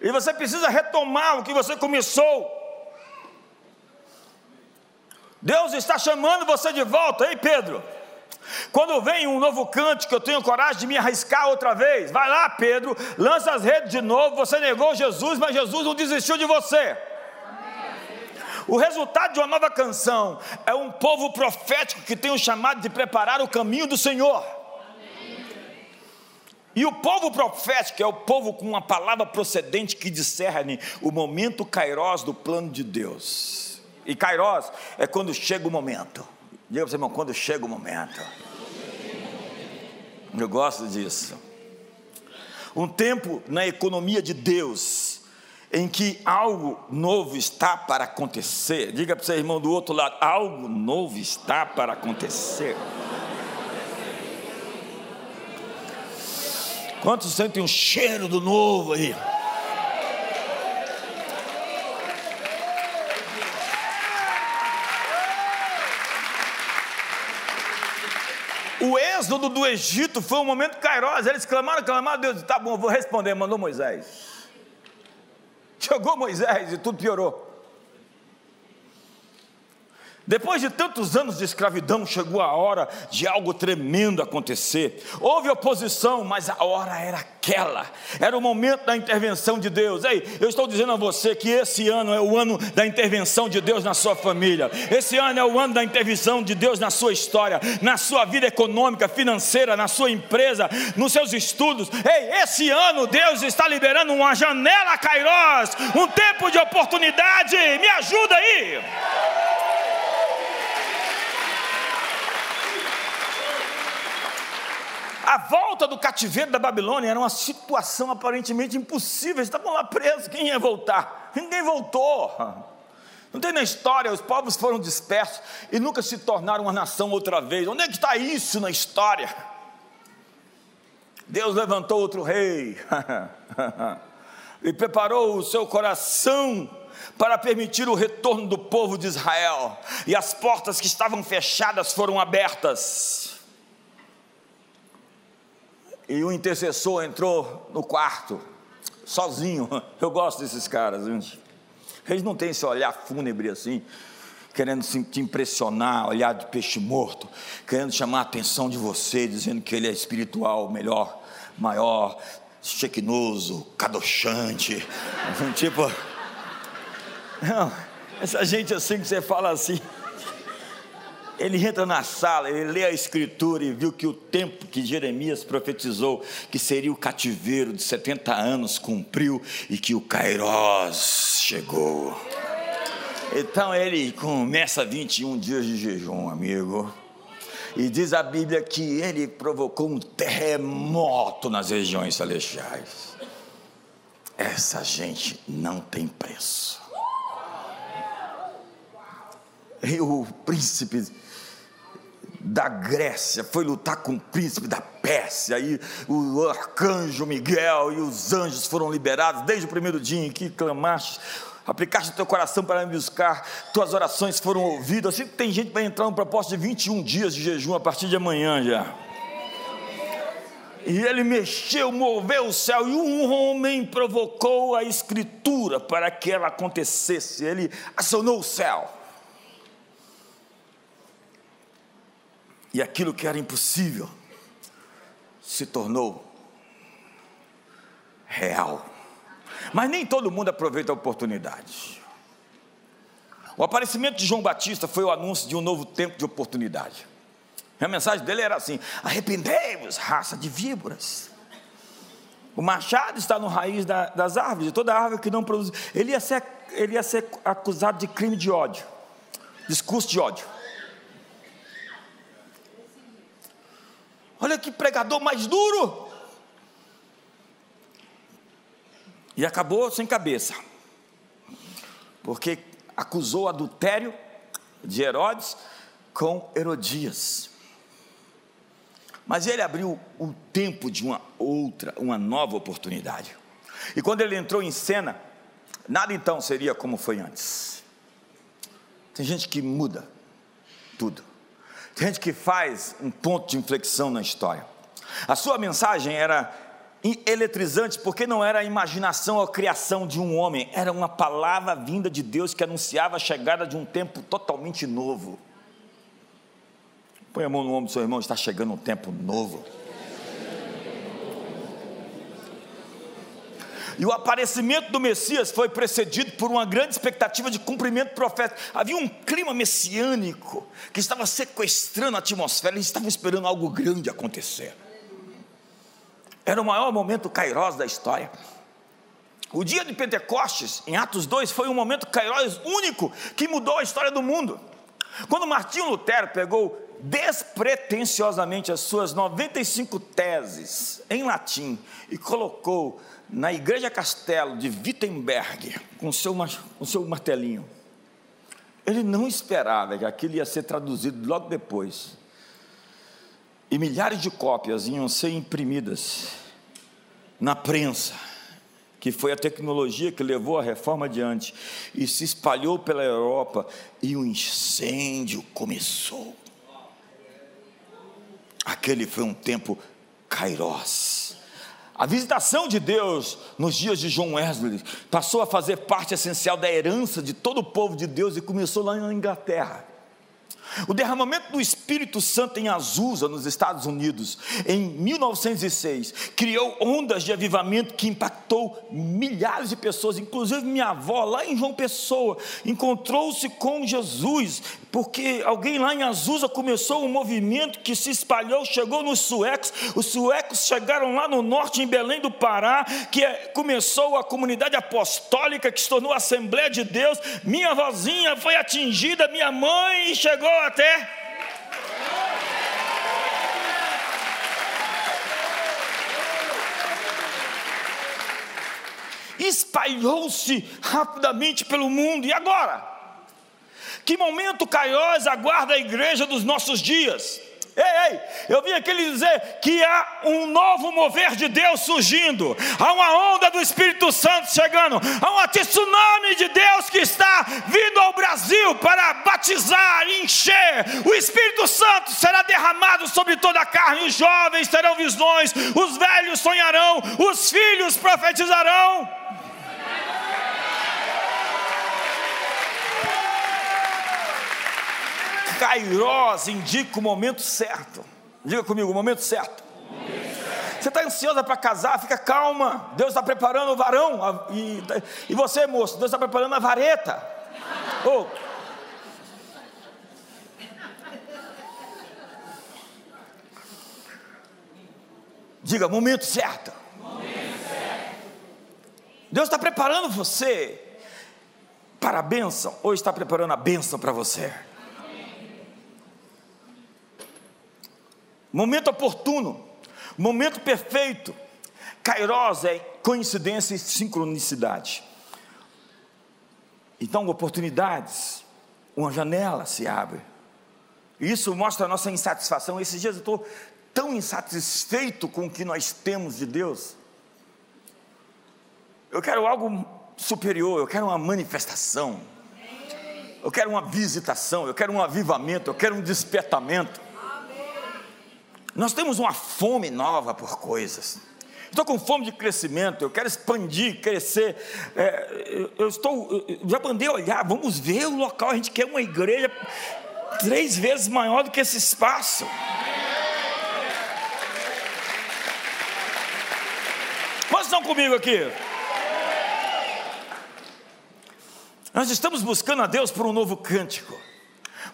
[SPEAKER 1] E você precisa retomar o que você começou. Deus está chamando você de volta, ei Pedro. Quando vem um novo cântico, eu tenho coragem de me arriscar outra vez. Vai lá, Pedro, lança as redes de novo. Você negou Jesus, mas Jesus não desistiu de você. O resultado de uma nova canção é um povo profético que tem o chamado de preparar o caminho do Senhor. E o povo profético é o povo com uma palavra procedente que discerne o momento kairós do plano de Deus. E Kairos é quando chega o momento. Diga para você, irmão, quando chega o momento. Eu gosto disso. Um tempo na economia de Deus, em que algo novo está para acontecer. Diga para o seu irmão do outro lado: algo novo está para acontecer. Quantos sentem um cheiro do novo aí? O êxodo do Egito foi um momento cairoso. Eles clamaram, clamaram, Deus, tá bom, vou responder. Mandou Moisés. (laughs) Jogou Moisés e tudo piorou. Depois de tantos anos de escravidão, chegou a hora de algo tremendo acontecer. Houve oposição, mas a hora era aquela. Era o momento da intervenção de Deus. Ei, eu estou dizendo a você que esse ano é o ano da intervenção de Deus na sua família. Esse ano é o ano da intervenção de Deus na sua história, na sua vida econômica, financeira, na sua empresa, nos seus estudos. Ei, esse ano Deus está liberando uma janela Kairos, um tempo de oportunidade. Me ajuda aí. A volta do cativeiro da Babilônia era uma situação aparentemente impossível. Eles estavam lá presos, quem ia voltar? Ninguém voltou. Não tem na história, os povos foram dispersos e nunca se tornaram uma nação outra vez. Onde é que está isso na história? Deus levantou outro rei (laughs) e preparou o seu coração para permitir o retorno do povo de Israel, e as portas que estavam fechadas foram abertas e o intercessor entrou no quarto, sozinho. (laughs) Eu gosto desses caras, gente. Eles não têm esse olhar fúnebre assim, querendo te impressionar, olhar de peixe morto, querendo chamar a atenção de você, dizendo que ele é espiritual, melhor, maior, chequinoso, cadochante. (laughs) tipo. (laughs) Não, essa gente assim que você fala assim. Ele entra na sala, ele lê a escritura e viu que o tempo que Jeremias profetizou, que seria o cativeiro de 70 anos, cumpriu e que o Kairós chegou. Então ele começa 21 dias de jejum, amigo. E diz a Bíblia que ele provocou um terremoto nas regiões celestiais. Essa gente não tem preço. E o príncipe da Grécia, foi lutar com o príncipe da Pérsia, e o arcanjo Miguel e os anjos foram liberados desde o primeiro dia em que clamaste, aplicaste o teu coração para me buscar, tuas orações foram ouvidas. Assim tem gente vai entrar no propósito de 21 dias de jejum a partir de amanhã já. E ele mexeu, moveu o céu, e um homem provocou a escritura para que ela acontecesse. Ele acionou o céu. E aquilo que era impossível se tornou real. Mas nem todo mundo aproveita a oportunidade. O aparecimento de João Batista foi o anúncio de um novo tempo de oportunidade. A mensagem dele era assim: arrependei-vos, raça de víboras. O machado está no raiz da, das árvores, toda árvore que não produz. Ele ia, ser, ele ia ser acusado de crime de ódio, discurso de ódio. Olha que pregador mais duro. E acabou sem cabeça, porque acusou adultério de Herodes com Herodias. Mas ele abriu o tempo de uma outra, uma nova oportunidade. E quando ele entrou em cena, nada então seria como foi antes. Tem gente que muda tudo. Gente que faz um ponto de inflexão na história. A sua mensagem era eletrizante, porque não era a imaginação ou a criação de um homem, era uma palavra vinda de Deus que anunciava a chegada de um tempo totalmente novo. Põe a mão no ombro do seu irmão, está chegando um tempo novo. E o aparecimento do Messias foi precedido por uma grande expectativa de cumprimento profético. Havia um clima messiânico que estava sequestrando a atmosfera, eles estavam esperando algo grande acontecer. Era o maior momento kairos da história. O dia de Pentecostes, em Atos 2, foi um momento kairos único que mudou a história do mundo. Quando Martinho Lutero pegou despretensiosamente as suas 95 teses em latim e colocou na Igreja Castelo de Wittenberg com seu, seu martelinho, ele não esperava que aquilo ia ser traduzido logo depois e milhares de cópias iam ser imprimidas na prensa, que foi a tecnologia que levou a reforma adiante, e se espalhou pela Europa, e o incêndio começou. Aquele foi um tempo kairós. A visitação de Deus nos dias de João Wesley passou a fazer parte essencial da herança de todo o povo de Deus e começou lá na Inglaterra. O derramamento do Espírito Santo em Azusa, nos Estados Unidos, em 1906, criou ondas de avivamento que impactou milhares de pessoas, inclusive minha avó, lá em João Pessoa, encontrou-se com Jesus, porque alguém lá em Azusa começou um movimento que se espalhou, chegou nos suecos, os suecos chegaram lá no norte, em Belém do Pará, que é, começou a comunidade apostólica, que se tornou a Assembleia de Deus. Minha vozinha foi atingida, minha mãe chegou até. Espalhou-se rapidamente pelo mundo, e agora? Que momento Caiós aguarda a igreja dos nossos dias? Ei, ei, eu vim aqui lhe dizer que há um novo mover de Deus surgindo, há uma onda do Espírito Santo chegando, há um tsunami de Deus que está vindo ao Brasil para batizar, encher. O Espírito Santo será derramado sobre toda a carne, os jovens terão visões, os velhos sonharão, os filhos profetizarão. Kairos indica o momento certo. Diga comigo, o momento certo. Você está ansiosa para casar, fica calma. Deus está preparando o varão. E, e você, moço, Deus está preparando a vareta. Oh. Diga, momento certo. momento certo. Deus está preparando você para a bênção ou está preparando a bênção para você? Momento oportuno, momento perfeito. Kairos é coincidência e sincronicidade. Então, oportunidades, uma janela se abre. Isso mostra a nossa insatisfação. Esses dias eu estou tão insatisfeito com o que nós temos de Deus. Eu quero algo superior, eu quero uma manifestação. Eu quero uma visitação, eu quero um avivamento, eu quero um despertamento. Nós temos uma fome nova por coisas. Estou com fome de crescimento, eu quero expandir, crescer. É, eu estou, eu já mandei olhar, vamos ver o local. A gente quer uma igreja três vezes maior do que esse espaço. Quantos estão comigo aqui? Nós estamos buscando a Deus por um novo cântico,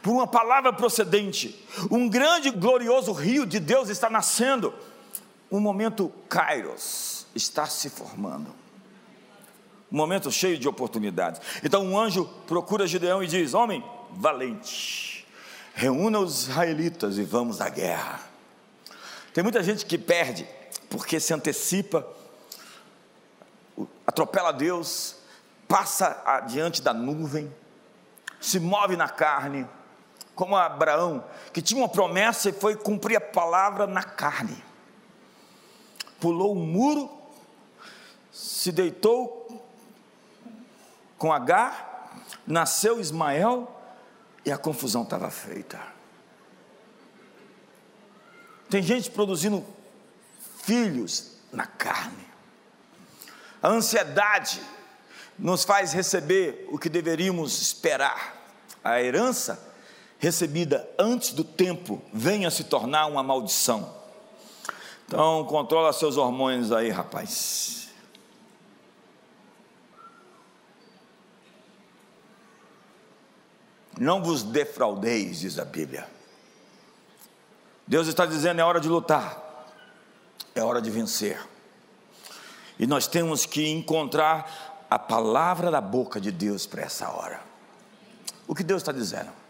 [SPEAKER 1] por uma palavra procedente. Um grande e glorioso rio de Deus está nascendo. Um momento Kairos está se formando. Um momento cheio de oportunidades. Então um anjo procura Gideão e diz: Homem valente, reúna os israelitas e vamos à guerra. Tem muita gente que perde porque se antecipa, atropela Deus, passa adiante da nuvem, se move na carne, como Abraão, que tinha uma promessa e foi cumprir a palavra na carne. Pulou o um muro, se deitou com Agar, nasceu Ismael e a confusão estava feita. Tem gente produzindo filhos na carne. A ansiedade nos faz receber o que deveríamos esperar. A herança recebida antes do tempo venha se tornar uma maldição. Então, controla seus hormônios aí, rapaz. Não vos defraudeis, diz a Bíblia. Deus está dizendo: é hora de lutar, é hora de vencer. E nós temos que encontrar a palavra da boca de Deus para essa hora. O que Deus está dizendo?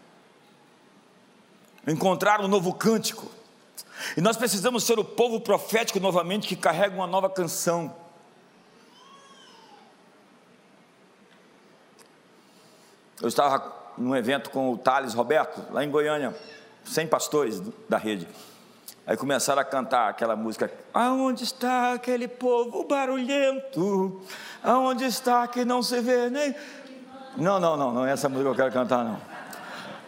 [SPEAKER 1] Encontrar um novo cântico. E nós precisamos ser o povo profético novamente que carrega uma nova canção. Eu estava num evento com o Thales Roberto, lá em Goiânia, 100 pastores da rede. Aí começaram a cantar aquela música: Aonde está aquele povo barulhento? Aonde está que não se vê nem. Não, não, não, não é essa música que eu quero cantar, não.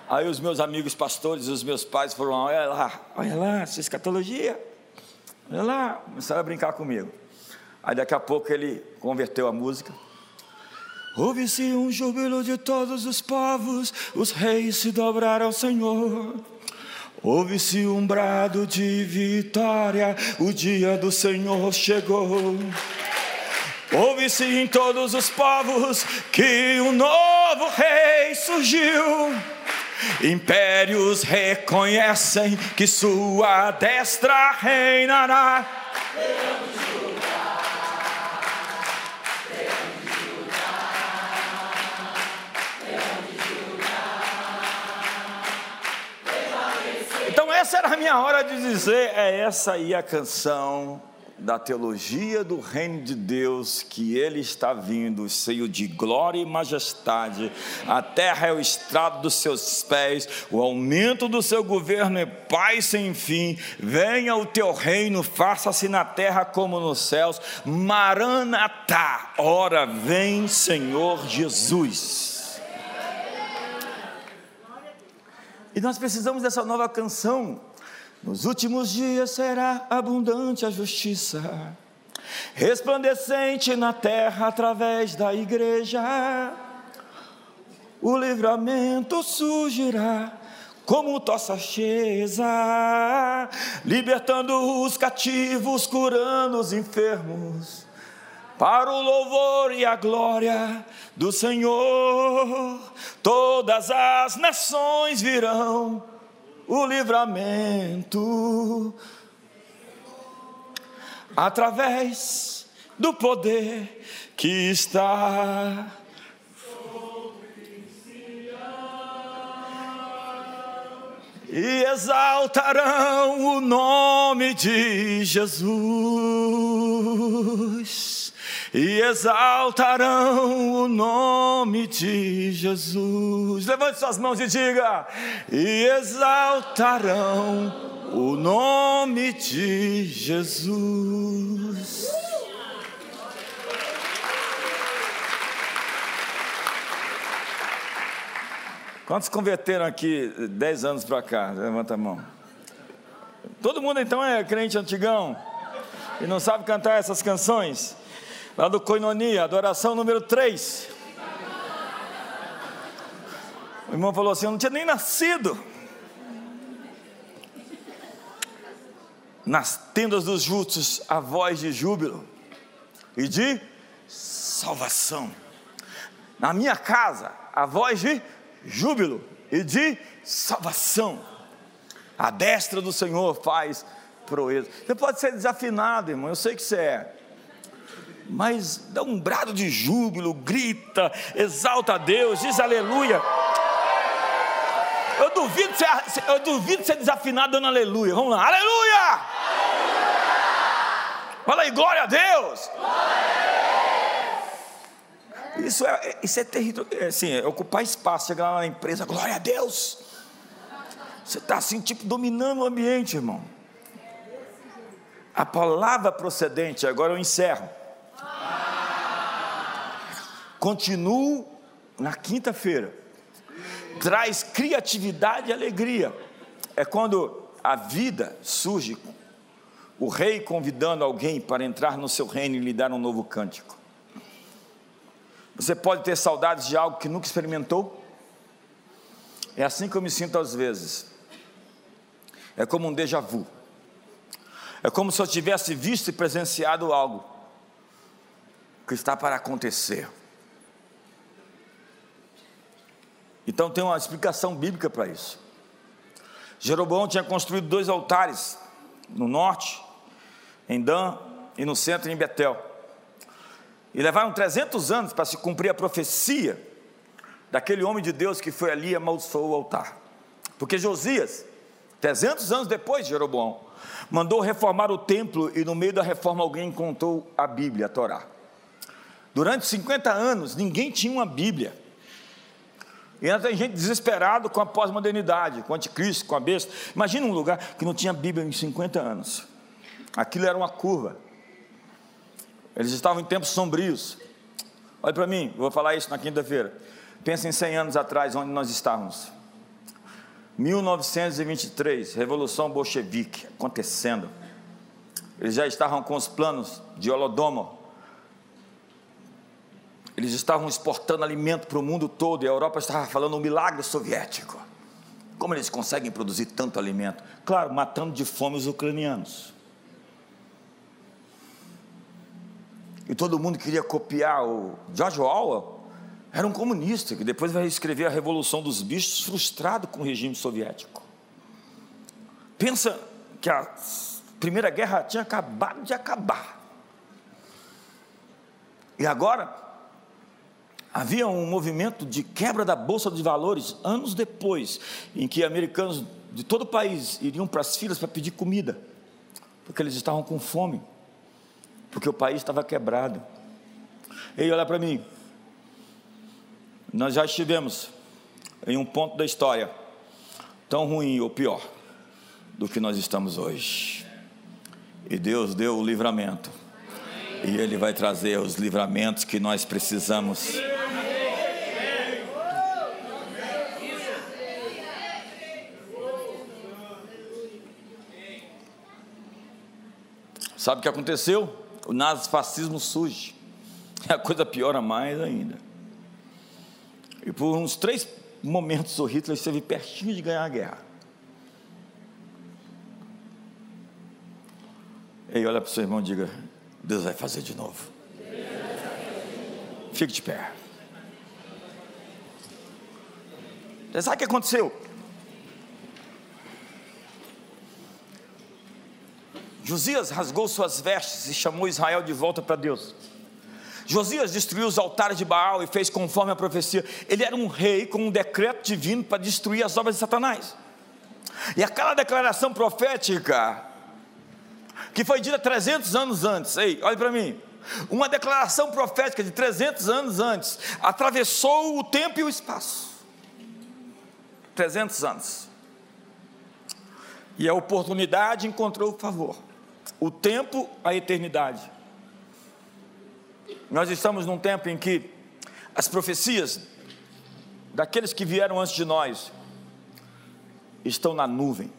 [SPEAKER 1] Aí os meus amigos pastores, os meus pais foram: Olha lá, olha lá, essa escatologia. Olha lá, começaram a brincar comigo. Aí daqui a pouco ele converteu a música. Ouve-se um júbilo de todos os povos, os reis se dobraram ao Senhor. Ouve-se um brado de vitória, o dia do Senhor chegou. Ouve-se em todos os povos que um novo rei surgiu. Impérios reconhecem que sua destra reinará. essa era a minha hora de dizer: é essa aí a canção da teologia do reino de Deus, que ele está vindo, cheio de glória e majestade, a terra é o estrado dos seus pés, o aumento do seu governo é paz sem fim, venha o teu reino, faça-se na terra como nos céus, Maranatá, ora vem Senhor Jesus. E nós precisamos dessa nova canção. Nos últimos dias será abundante a justiça, resplandecente na terra através da igreja. O livramento surgirá como acesa, libertando os cativos, curando os enfermos para o louvor e a glória do Senhor. Todas as nações virão o livramento. Através do poder que está e exaltarão o nome de Jesus e exaltarão o nome de Jesus. Levante suas mãos e diga: e exaltarão o nome de Jesus. Quantos converteram aqui dez anos para cá? Levanta a mão. Todo mundo então é crente antigão e não sabe cantar essas canções? Lá do Coinonia, adoração número 3. O irmão falou assim: Eu não tinha nem nascido. Nas tendas dos justos, a voz de júbilo e de salvação. na minha casa a voz de júbilo e de salvação. A destra do Senhor faz proeza. Você pode ser desafinado, irmão, eu sei que você é. Mas dá um brado de júbilo, grita, exalta a Deus, diz aleluia. Eu duvido ser, eu duvido ser desafinado dando aleluia. Vamos lá, aleluia! aleluia! Fala aí, glória a Deus! Isso é, isso é terrível, é, assim, é ocupar espaço, chegar lá na empresa, glória a Deus. Você está assim, tipo, dominando o ambiente, irmão. A palavra procedente, agora eu encerro. Continuo na quinta-feira. Traz criatividade e alegria. É quando a vida surge, o rei convidando alguém para entrar no seu reino e lhe dar um novo cântico. Você pode ter saudades de algo que nunca experimentou? É assim que eu me sinto às vezes. É como um déjà vu. É como se eu tivesse visto e presenciado algo que está para acontecer. Então tem uma explicação bíblica para isso. Jeroboão tinha construído dois altares no norte, em Dan, e no centro, em Betel. E levaram 300 anos para se cumprir a profecia daquele homem de Deus que foi ali e amaldiçoou o altar. Porque Josias, 300 anos depois de Jeroboão, mandou reformar o templo e no meio da reforma alguém contou a Bíblia, a Torá. Durante 50 anos ninguém tinha uma Bíblia. E ainda tem gente desesperado com a pós-modernidade, com o anticristo, com a besta. Imagina um lugar que não tinha Bíblia em 50 anos. Aquilo era uma curva. Eles estavam em tempos sombrios. Olha para mim, vou falar isso na quinta-feira. Pensa em 100 anos atrás, onde nós estávamos. 1923, Revolução Bolchevique acontecendo. Eles já estavam com os planos de Holodomor. Eles estavam exportando alimento para o mundo todo e a Europa estava falando um milagre soviético. Como eles conseguem produzir tanto alimento? Claro, matando de fome os ucranianos. e todo mundo queria copiar o George Orwell, era um comunista que depois vai escrever a Revolução dos Bichos, frustrado com o regime soviético. Pensa que a Primeira Guerra tinha acabado de acabar. E agora havia um movimento de quebra da bolsa de valores anos depois, em que americanos de todo o país iriam para as filas para pedir comida, porque eles estavam com fome porque o país estava quebrado. Ei, olha para mim. Nós já estivemos em um ponto da história tão ruim ou pior do que nós estamos hoje. E Deus deu o livramento. E Ele vai trazer os livramentos que nós precisamos. Sabe o que aconteceu? o nazifascismo surge. (laughs) A coisa piora mais ainda. E por uns três momentos o Hitler esteve pertinho de ganhar a guerra. E olha para o seu irmão e diga: Deus vai fazer de novo. Fique de pé. Sabe o que aconteceu? Josias rasgou suas vestes e chamou Israel de volta para Deus. Josias destruiu os altares de Baal e fez conforme a profecia. Ele era um rei com um decreto divino para destruir as obras de Satanás. E aquela declaração profética, que foi dita 300 anos antes, ei, olha para mim, uma declaração profética de 300 anos antes, atravessou o tempo e o espaço. 300 anos. E a oportunidade encontrou o favor o tempo, a eternidade. Nós estamos num tempo em que as profecias daqueles que vieram antes de nós estão na nuvem.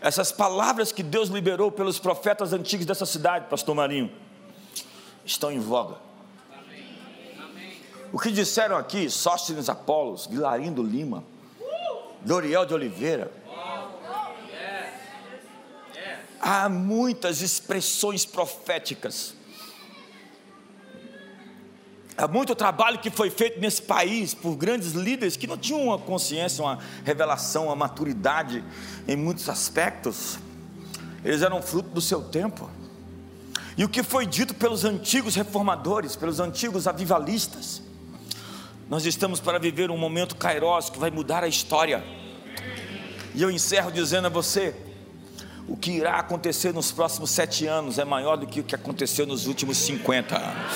[SPEAKER 1] Essas palavras que Deus liberou pelos profetas antigos dessa cidade, Pastor Marinho, estão em voga. O que disseram aqui, Sóstenes Apolos, Vilarindo Lima, Doriel de Oliveira, há muitas expressões proféticas Há muito trabalho que foi feito nesse país por grandes líderes que não tinham uma consciência, uma revelação, uma maturidade em muitos aspectos. Eles eram fruto do seu tempo. E o que foi dito pelos antigos reformadores, pelos antigos avivalistas, nós estamos para viver um momento kairos que vai mudar a história. E eu encerro dizendo a você: o que irá acontecer nos próximos sete anos é maior do que o que aconteceu nos últimos 50 anos.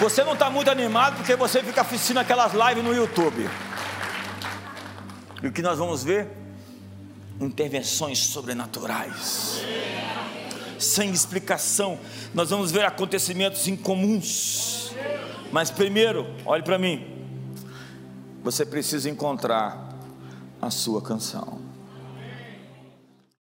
[SPEAKER 1] Você não está muito animado porque você fica assistindo aquelas lives no YouTube. E o que nós vamos ver? Intervenções sobrenaturais. Sem explicação, nós vamos ver acontecimentos incomuns. Mas primeiro, olhe para mim. Você precisa encontrar a sua canção.